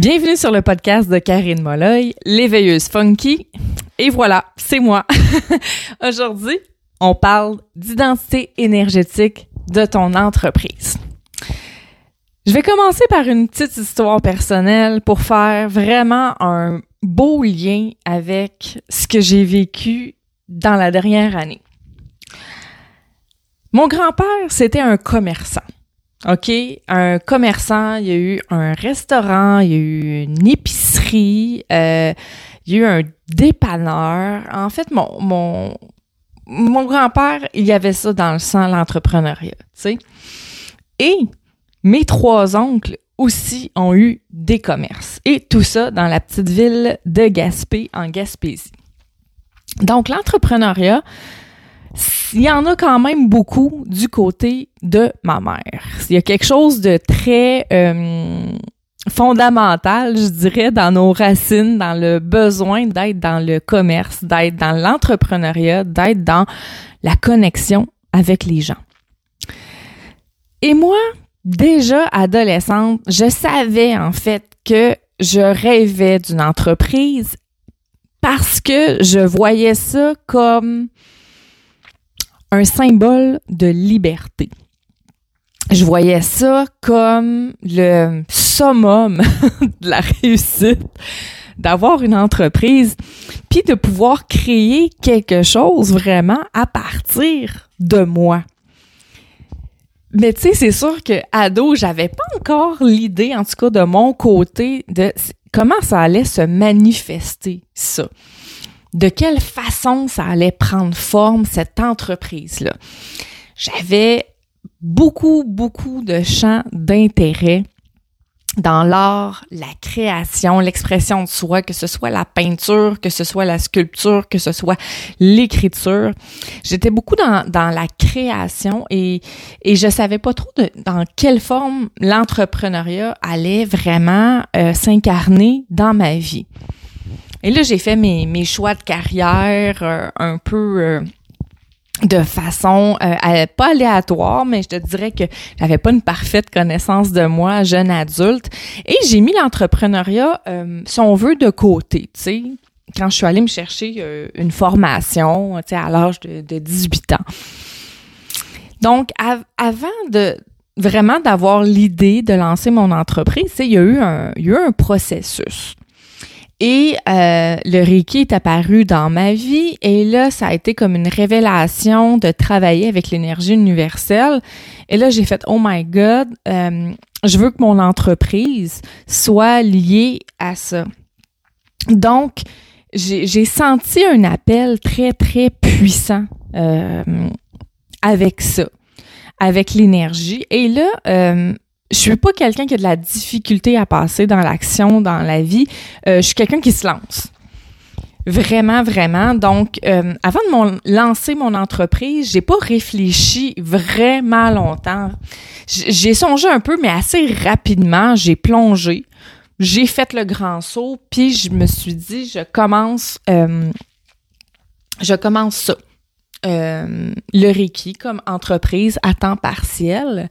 Bienvenue sur le podcast de Karine Molloy, l'éveilleuse funky. Et voilà, c'est moi. Aujourd'hui, on parle d'identité énergétique de ton entreprise. Je vais commencer par une petite histoire personnelle pour faire vraiment un beau lien avec ce que j'ai vécu dans la dernière année. Mon grand-père, c'était un commerçant. OK? Un commerçant, il y a eu un restaurant, il y a eu une épicerie, euh, il y a eu un dépanneur. En fait, mon, mon, mon grand-père, il y avait ça dans le sang, l'entrepreneuriat, tu sais. Et mes trois oncles aussi ont eu des commerces. Et tout ça dans la petite ville de Gaspé, en Gaspésie. Donc, l'entrepreneuriat, il y en a quand même beaucoup du côté de ma mère. Il y a quelque chose de très euh, fondamental, je dirais, dans nos racines, dans le besoin d'être dans le commerce, d'être dans l'entrepreneuriat, d'être dans la connexion avec les gens. Et moi, déjà adolescente, je savais en fait que je rêvais d'une entreprise parce que je voyais ça comme un symbole de liberté. Je voyais ça comme le summum de la réussite d'avoir une entreprise, puis de pouvoir créer quelque chose vraiment à partir de moi. Mais tu sais, c'est sûr que ado, j'avais pas encore l'idée, en tout cas de mon côté, de comment ça allait se manifester, ça de quelle façon ça allait prendre forme, cette entreprise-là? J'avais beaucoup, beaucoup de champs d'intérêt dans l'art, la création, l'expression de soi, que ce soit la peinture, que ce soit la sculpture, que ce soit l'écriture. J'étais beaucoup dans, dans la création et, et je savais pas trop de, dans quelle forme l'entrepreneuriat allait vraiment euh, s'incarner dans ma vie. Et là, j'ai fait mes, mes, choix de carrière euh, un peu euh, de façon euh, pas aléatoire, mais je te dirais que j'avais pas une parfaite connaissance de moi, jeune adulte. Et j'ai mis l'entrepreneuriat, si on veut, de côté, tu sais. Quand je suis allée me chercher une formation, tu sais, à l'âge de, de, 18 ans. Donc, avant de vraiment d'avoir l'idée de lancer mon entreprise, il y a eu un, il y a eu un processus. Et euh, le Reiki est apparu dans ma vie et là, ça a été comme une révélation de travailler avec l'énergie universelle. Et là, j'ai fait, oh my God, euh, je veux que mon entreprise soit liée à ça. Donc, j'ai senti un appel très, très puissant euh, avec ça, avec l'énergie. Et là, je suis pas quelqu'un qui a de la difficulté à passer dans l'action, dans la vie. Euh, je suis quelqu'un qui se lance. Vraiment, vraiment. Donc, euh, avant de mon, lancer mon entreprise, j'ai pas réfléchi vraiment longtemps. J'ai songé un peu, mais assez rapidement, j'ai plongé. J'ai fait le grand saut, puis je me suis dit, je commence, euh, je commence ça. le Reiki comme entreprise à temps partiel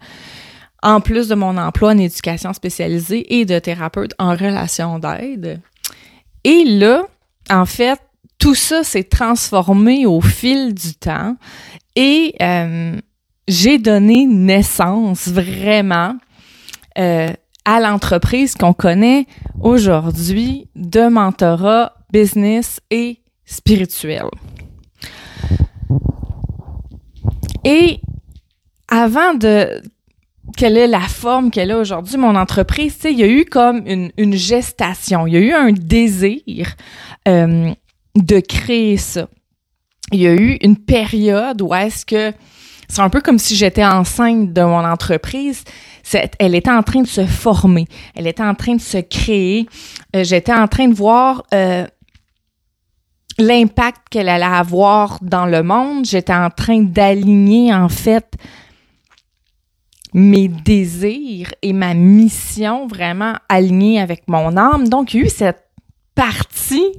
en plus de mon emploi en éducation spécialisée et de thérapeute en relation d'aide. Et là, en fait, tout ça s'est transformé au fil du temps et euh, j'ai donné naissance vraiment euh, à l'entreprise qu'on connaît aujourd'hui de mentorat business et spirituel. Et avant de quelle est la forme qu'elle a aujourd'hui, mon entreprise, tu sais, il y a eu comme une, gestation, il y a eu un désir euh, de créer ça. Il y a eu une période où est-ce que c'est un peu comme si j'étais enceinte de mon entreprise. Elle était en train de se former, elle était en train de se créer. Euh, j'étais en train de voir euh, l'impact qu'elle allait avoir dans le monde. J'étais en train d'aligner en fait mes désirs et ma mission vraiment alignés avec mon âme. Donc, il y a eu cette partie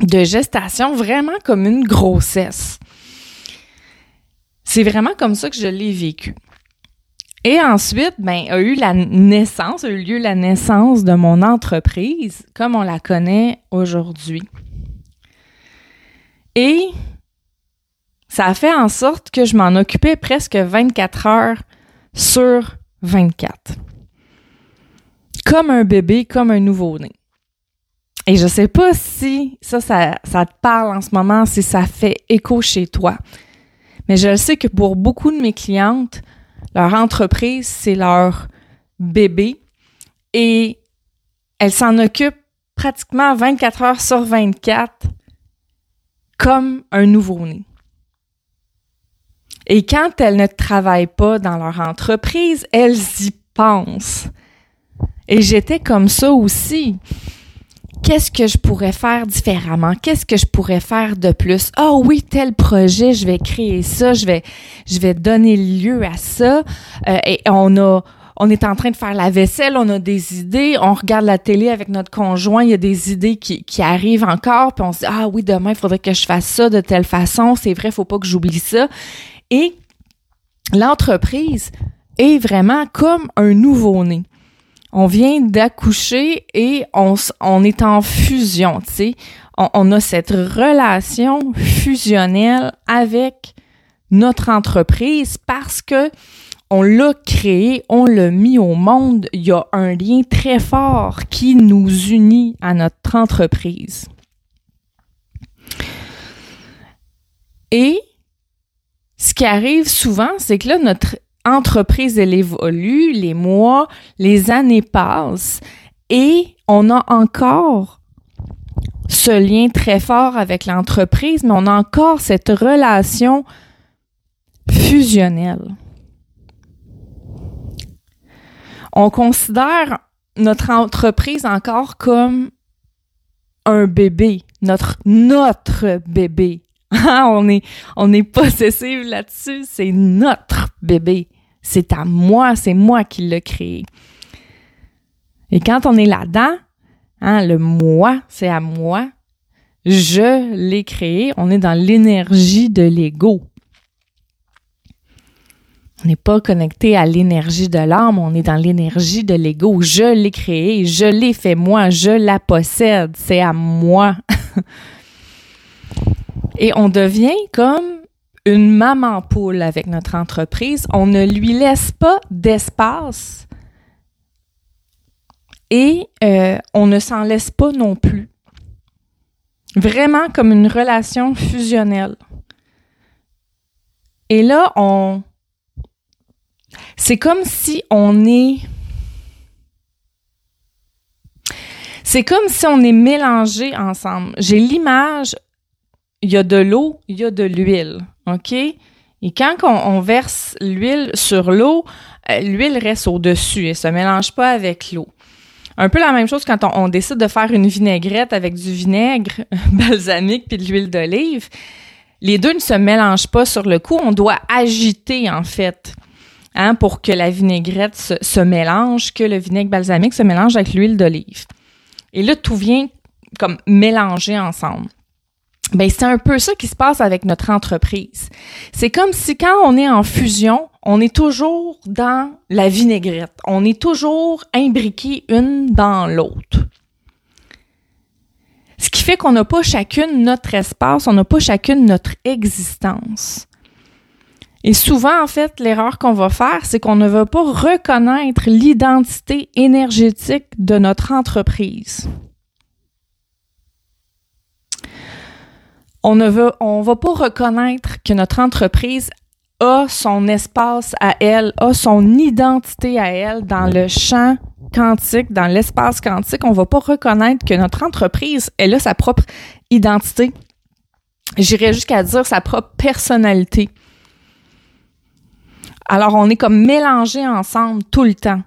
de gestation vraiment comme une grossesse. C'est vraiment comme ça que je l'ai vécu. Et ensuite, ben, a eu la naissance, a eu lieu la naissance de mon entreprise comme on la connaît aujourd'hui. Et ça a fait en sorte que je m'en occupais presque 24 heures sur 24. Comme un bébé, comme un nouveau-né. Et je sais pas si ça, ça, ça te parle en ce moment, si ça fait écho chez toi. Mais je sais que pour beaucoup de mes clientes, leur entreprise, c'est leur bébé et elles s'en occupent pratiquement 24 heures sur 24 comme un nouveau-né. Et quand elles ne travaillent pas dans leur entreprise, elles y pensent. Et j'étais comme ça aussi qu'est-ce que je pourrais faire différemment? Qu'est-ce que je pourrais faire de plus? Ah oui, tel projet, je vais créer ça, je vais, je vais donner lieu à ça. Euh, et on a, on est en train de faire la vaisselle, on a des idées, on regarde la télé avec notre conjoint, il y a des idées qui, qui arrivent encore, puis on se dit, ah oui, demain, il faudrait que je fasse ça de telle façon, c'est vrai, faut pas que j'oublie ça. Et l'entreprise est vraiment comme un nouveau-né on vient d'accoucher et on, est en fusion, tu sais. On, a cette relation fusionnelle avec notre entreprise parce que on l'a créé, on l'a mis au monde. Il y a un lien très fort qui nous unit à notre entreprise. Et ce qui arrive souvent, c'est que là, notre entreprise, elle évolue, les mois, les années passent et on a encore ce lien très fort avec l'entreprise, mais on a encore cette relation fusionnelle. On considère notre entreprise encore comme un bébé, notre, notre bébé. On est, on est possessive là-dessus, c'est notre bébé. C'est à moi, c'est moi qui l'ai créé. Et quand on est là-dedans, hein, le moi, c'est à moi, je l'ai créé, on est dans l'énergie de l'ego. On n'est pas connecté à l'énergie de l'âme, on est dans l'énergie de l'ego. Je l'ai créé, je l'ai fait moi, je la possède, c'est à moi. Et on devient comme une maman poule avec notre entreprise. On ne lui laisse pas d'espace et euh, on ne s'en laisse pas non plus. Vraiment comme une relation fusionnelle. Et là, on. C'est comme si on est. C'est comme si on est mélangé ensemble. J'ai l'image, il y a de l'eau, il y a de l'huile. OK? Et quand on, verse l'huile sur l'eau, euh, l'huile reste au-dessus et se mélange pas avec l'eau. Un peu la même chose quand on, décide de faire une vinaigrette avec du vinaigre balsamique puis de l'huile d'olive. Les deux ne se mélangent pas sur le coup. On doit agiter, en fait, hein, pour que la vinaigrette se, se mélange, que le vinaigre balsamique se mélange avec l'huile d'olive. Et là, tout vient comme mélanger ensemble. Ben, c'est un peu ça qui se passe avec notre entreprise. C'est comme si quand on est en fusion, on est toujours dans la vinaigrette. On est toujours imbriqué une dans l'autre. Ce qui fait qu'on n'a pas chacune notre espace, on n'a pas chacune notre existence. Et souvent, en fait, l'erreur qu'on va faire, c'est qu'on ne va pas reconnaître l'identité énergétique de notre entreprise. On ne veut, on va pas reconnaître que notre entreprise a son espace à elle, a son identité à elle dans le champ quantique, dans l'espace quantique. On va pas reconnaître que notre entreprise, elle a sa propre identité. J'irais jusqu'à dire sa propre personnalité. Alors, on est comme mélangés ensemble tout le temps.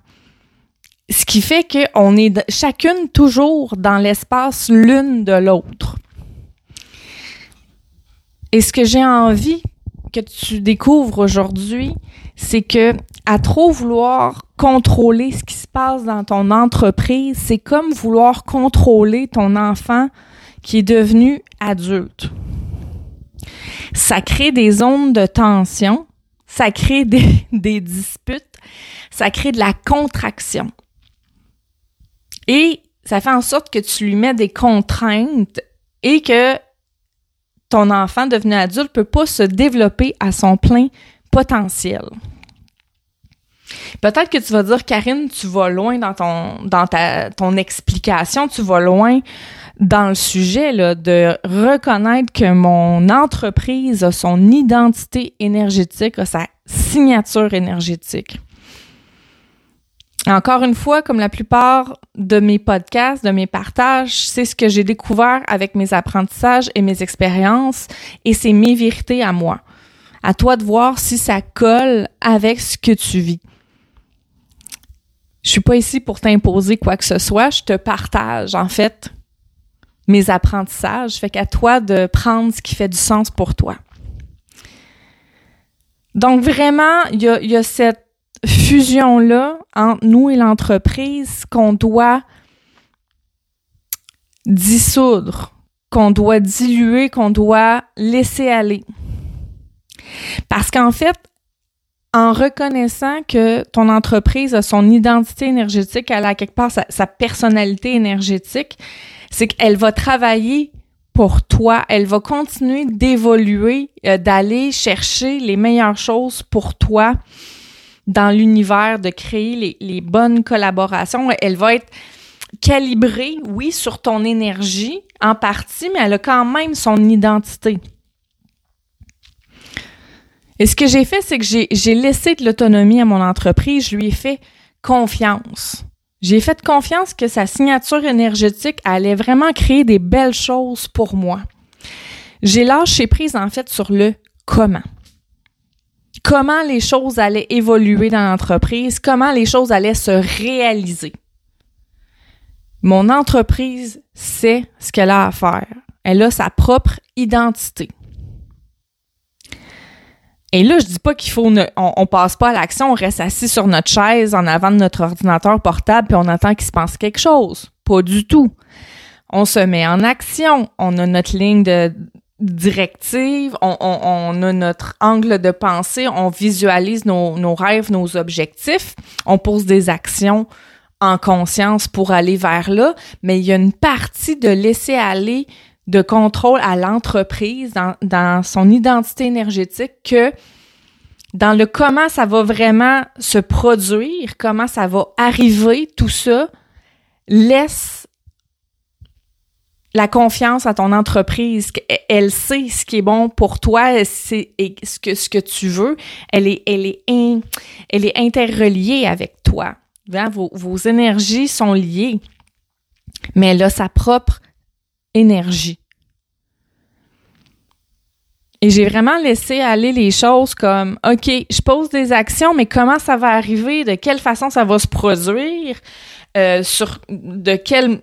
Ce qui fait qu'on est chacune toujours dans l'espace l'une de l'autre. Et ce que j'ai envie que tu découvres aujourd'hui, c'est que à trop vouloir contrôler ce qui se passe dans ton entreprise, c'est comme vouloir contrôler ton enfant qui est devenu adulte. Ça crée des zones de tension, ça crée des, des disputes Ça crée de la contraction. Et ça fait en sorte que tu lui mets des contraintes et que ton enfant devenu adulte peut pas se développer à son plein potentiel. Peut-être que tu vas dire, Karine, tu vas loin dans ton, dans ta, ton explication, tu vas loin dans le sujet là, de reconnaître que mon entreprise a son identité énergétique, a sa signature énergétique. Encore une fois, comme la plupart de mes podcasts, de mes partages, c'est ce que j'ai découvert avec mes apprentissages et mes expériences et c'est mes vérités à moi. À toi de voir si ça colle avec ce que tu vis. Je suis pas ici pour t'imposer quoi que ce soit, je te partage en fait mes apprentissages, fait qu'à toi de prendre ce qui fait du sens pour toi. Donc vraiment, il y y a cette fusion-là entre nous et l'entreprise qu'on doit dissoudre, qu'on doit diluer, qu'on doit laisser aller. Parce qu'en fait, en reconnaissant que ton entreprise a son identité énergétique, elle a quelque part sa, personnalité énergétique, c'est qu'elle va travailler pour toi, elle va continuer d'évoluer, euh, d'aller chercher les meilleures choses pour toi dans l'univers, de créer les, bonnes collaborations. Elle va être calibrée, oui, sur ton énergie en partie, mais elle a quand même son identité. Et ce que j'ai fait, c'est que j'ai laissé de l'autonomie à mon entreprise, je lui ai fait confiance. J'ai fait confiance que sa signature énergétique allait vraiment créer des belles choses pour moi. J'ai lâché prise en fait sur le comment. Comment les choses allaient évoluer dans l'entreprise, comment les choses allaient se réaliser. Mon entreprise sait ce qu'elle a à faire. Elle a sa propre identité. Et là, je dis pas qu'il faut, on, passe pas à l'action, on reste assis sur notre chaise en avant de notre ordinateur portable puis on attend qu'il se passe quelque chose. Pas du tout. On se met en action. On a notre ligne de directive, on, a notre angle de pensée, on visualise nos, nos rêves, nos objectifs, on pose des actions en conscience pour aller vers là, mais il y a une partie de laisser aller de contrôle à l'entreprise dans, son identité énergétique que dans le comment ça va vraiment se produire, comment ça va arriver, tout ça, laisse la confiance à ton entreprise. Elle sait ce qui est bon pour toi, ce que, ce que tu veux. Elle est, elle est, elle interreliée avec toi. Vos, vos énergies sont liées, mais elle a sa propre énergie. Et j'ai vraiment laissé aller les choses comme, OK, je pose des actions, mais comment ça va arriver? De quelle façon ça va se produire? Euh, sur de quelle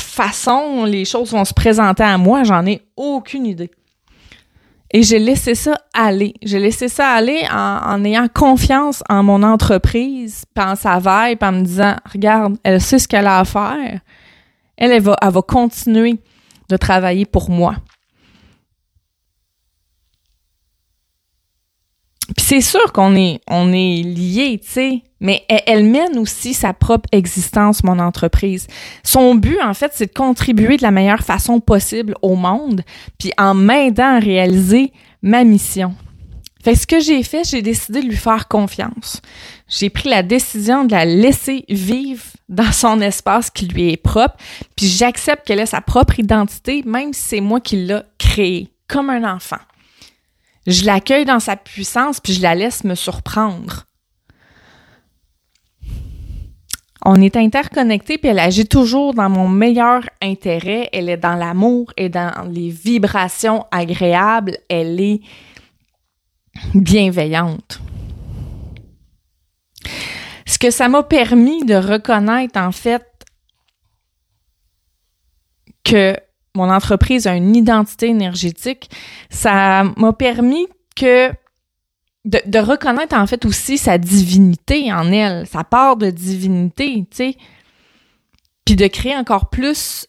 façon les choses vont se présenter à moi? J'en ai aucune idée. Et j'ai laissé ça aller. J'ai laissé ça aller en, ayant confiance en mon entreprise, en sa puis en me disant, regarde, elle sait ce qu'elle a à faire. Elle, elle va, elle va continuer de travailler pour moi. C'est sûr qu'on est, on est liés, tu sais, mais elle, mène aussi sa propre existence, mon entreprise. Son but, en fait, c'est de contribuer de la meilleure façon possible au monde, puis en m'aidant à réaliser ma mission. Fait ce que j'ai fait, j'ai décidé de lui faire confiance. J'ai pris la décision de la laisser vivre dans son espace qui lui est propre, puis j'accepte qu'elle ait sa propre identité, même si c'est moi qui l'ai créée, comme un enfant. Je l'accueille dans sa puissance, puis je la laisse me surprendre. On est interconnectés, puis elle agit toujours dans mon meilleur intérêt. Elle est dans l'amour et dans les vibrations agréables. Elle est bienveillante. Ce que ça m'a permis de reconnaître, en fait, que mon entreprise a une identité énergétique, ça m'a permis de, reconnaître en fait aussi sa divinité en elle, sa part de divinité, tu sais, puis de créer encore plus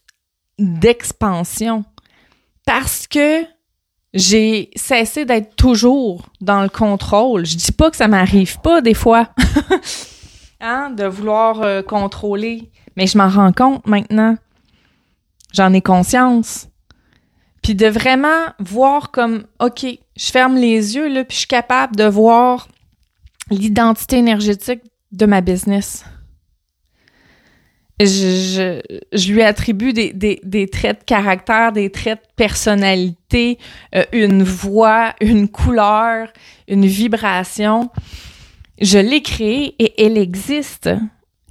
d'expansion parce que J'ai cessé d'être toujours dans le contrôle. Je dis pas que ça m'arrive pas des fois, hein, de vouloir euh, contrôler, mais je m'en rends compte maintenant. J'en ai conscience. Puis de vraiment voir comme, OK, je ferme les yeux, là, puis je suis capable de voir l'identité énergétique de ma business. Je, je, lui attribue des, des, des, traits de caractère, des traits de personnalité, euh, une voix, une couleur, une vibration. Je l'ai créée et elle existe.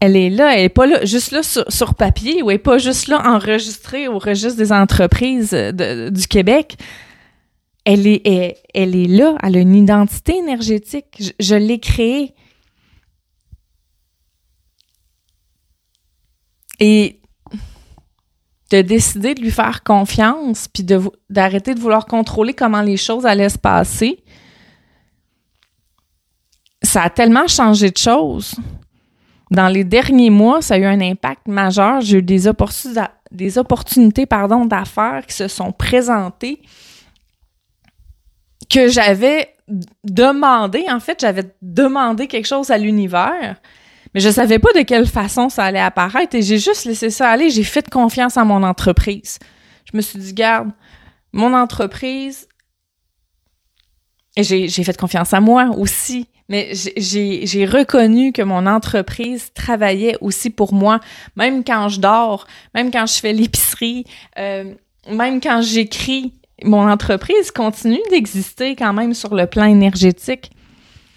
Elle est là, elle est pas là, juste là sur, papier ou elle est pas juste là enregistrée au registre des entreprises de, du Québec. Elle est, là, elle a une identité énergétique. Je, je l'ai créée. Et de décider de lui faire confiance, puis d'arrêter de, vouloir contrôler comment les choses allaient se passer, ça a tellement changé de choses. Dans les derniers mois, ça a eu un impact majeur. J'ai eu des, opportunités, d'affaires qui se sont présentées que j'avais demandé. En fait, j'avais demandé quelque chose à l'univers mais je savais pas de quelle façon ça allait apparaître et j'ai juste laissé ça aller. J'ai fait confiance à mon entreprise. Je me suis dit, garde, mon entreprise, et j'ai fait confiance à moi aussi, mais j'ai reconnu que mon entreprise travaillait aussi pour moi, même quand je dors, même quand je fais l'épicerie, euh, même quand j'écris. Mon entreprise continue d'exister quand même sur le plan énergétique.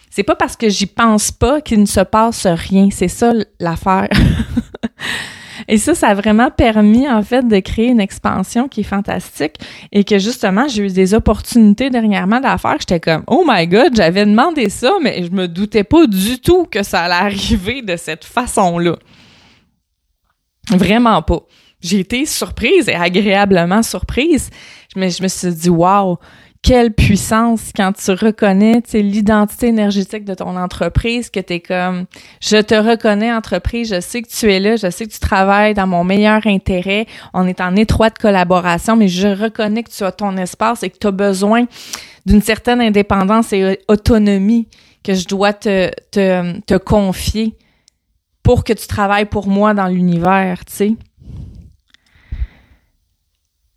C'est pas parce que j'y pense pas qu'il ne se passe rien. C'est ça l'affaire. et ça, ça a vraiment permis, en fait, de créer une expansion qui est fantastique et que justement, j'ai eu des opportunités dernièrement d'affaires. J'étais comme, oh my god, j'avais demandé ça, mais je me doutais pas du tout que ça allait arriver de cette façon-là. Vraiment pas. J'ai été surprise et agréablement surprise. Mais je me suis dit, wow, quelle puissance quand tu reconnais l'identité énergétique de ton entreprise, que tu es comme, je te reconnais entreprise, je sais que tu es là, je sais que tu travailles dans mon meilleur intérêt, on est en étroite collaboration, mais je reconnais que tu as ton espace et que tu as besoin d'une certaine indépendance et autonomie que je dois te, te, te confier pour que tu travailles pour moi dans l'univers, tu sais.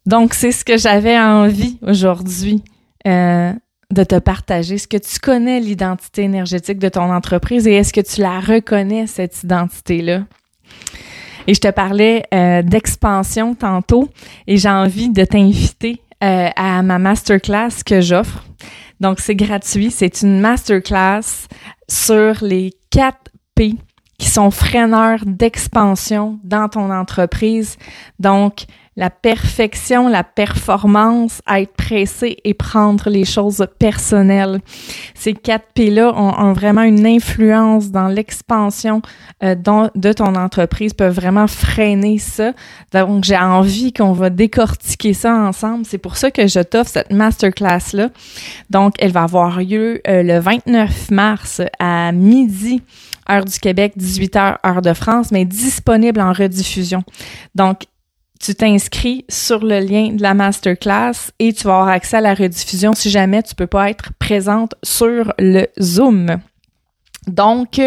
Donc, c'est ce que j'avais envie aujourd'hui euh, de te partager. Est-ce que tu connais l'identité énergétique de ton entreprise et est-ce que tu la reconnais, cette identité-là? Et je te parlais euh, d'expansion tantôt et j'ai envie de t'inviter euh, à ma masterclass que j'offre. Donc, c'est gratuit. C'est une masterclass sur les 4 P qui sont freineurs d'expansion dans ton entreprise. Donc, la perfection, la performance, être pressé et prendre les choses personnelles. Ces quatre P-là ont, vraiment une influence dans l'expansion euh, de ton entreprise, peuvent vraiment freiner ça. Donc, j'ai envie qu'on va décortiquer ça ensemble. C'est pour ça que je t'offre cette masterclass-là. Donc, elle va avoir lieu euh, le 29 mars à midi heure du Québec, 18h heure de France, mais disponible en rediffusion. Donc, tu t'inscris sur le lien de la masterclass et tu vas avoir accès à la rediffusion si jamais tu peux pas être présente sur le Zoom. Donc,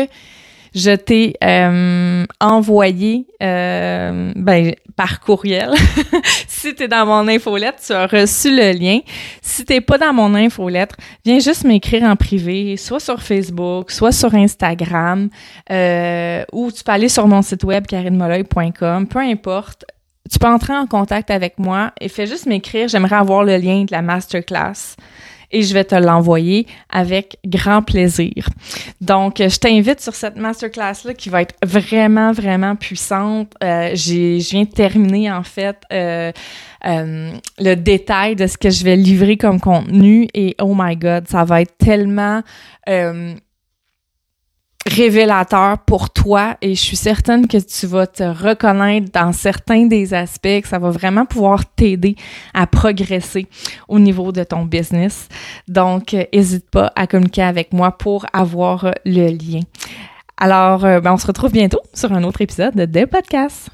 je t'ai euh, envoyé euh, ben, par courriel. si tu es dans mon infolettre, tu as reçu le lien. Si tu pas dans mon infolettre, viens juste m'écrire en privé, soit sur Facebook, soit sur Instagram, euh, ou tu peux aller sur mon site web carinemoleuil.com, peu importe tu peux entrer en contact avec moi et fais juste m'écrire, j'aimerais avoir le lien de la masterclass et je vais te l'envoyer avec grand plaisir. Donc, je t'invite sur cette masterclass-là qui va être vraiment, vraiment puissante. Euh, je viens de terminer, en fait, euh, euh, le détail de ce que je vais livrer comme contenu et oh my God, ça va être tellement révélateur pour toi et je suis certaine que tu vas te reconnaître dans certains des aspects, que ça va vraiment pouvoir t'aider à progresser au niveau de ton business. Donc, n'hésite pas à communiquer avec moi pour avoir le lien. Alors, euh, ben, on se retrouve bientôt sur un autre épisode de podcast.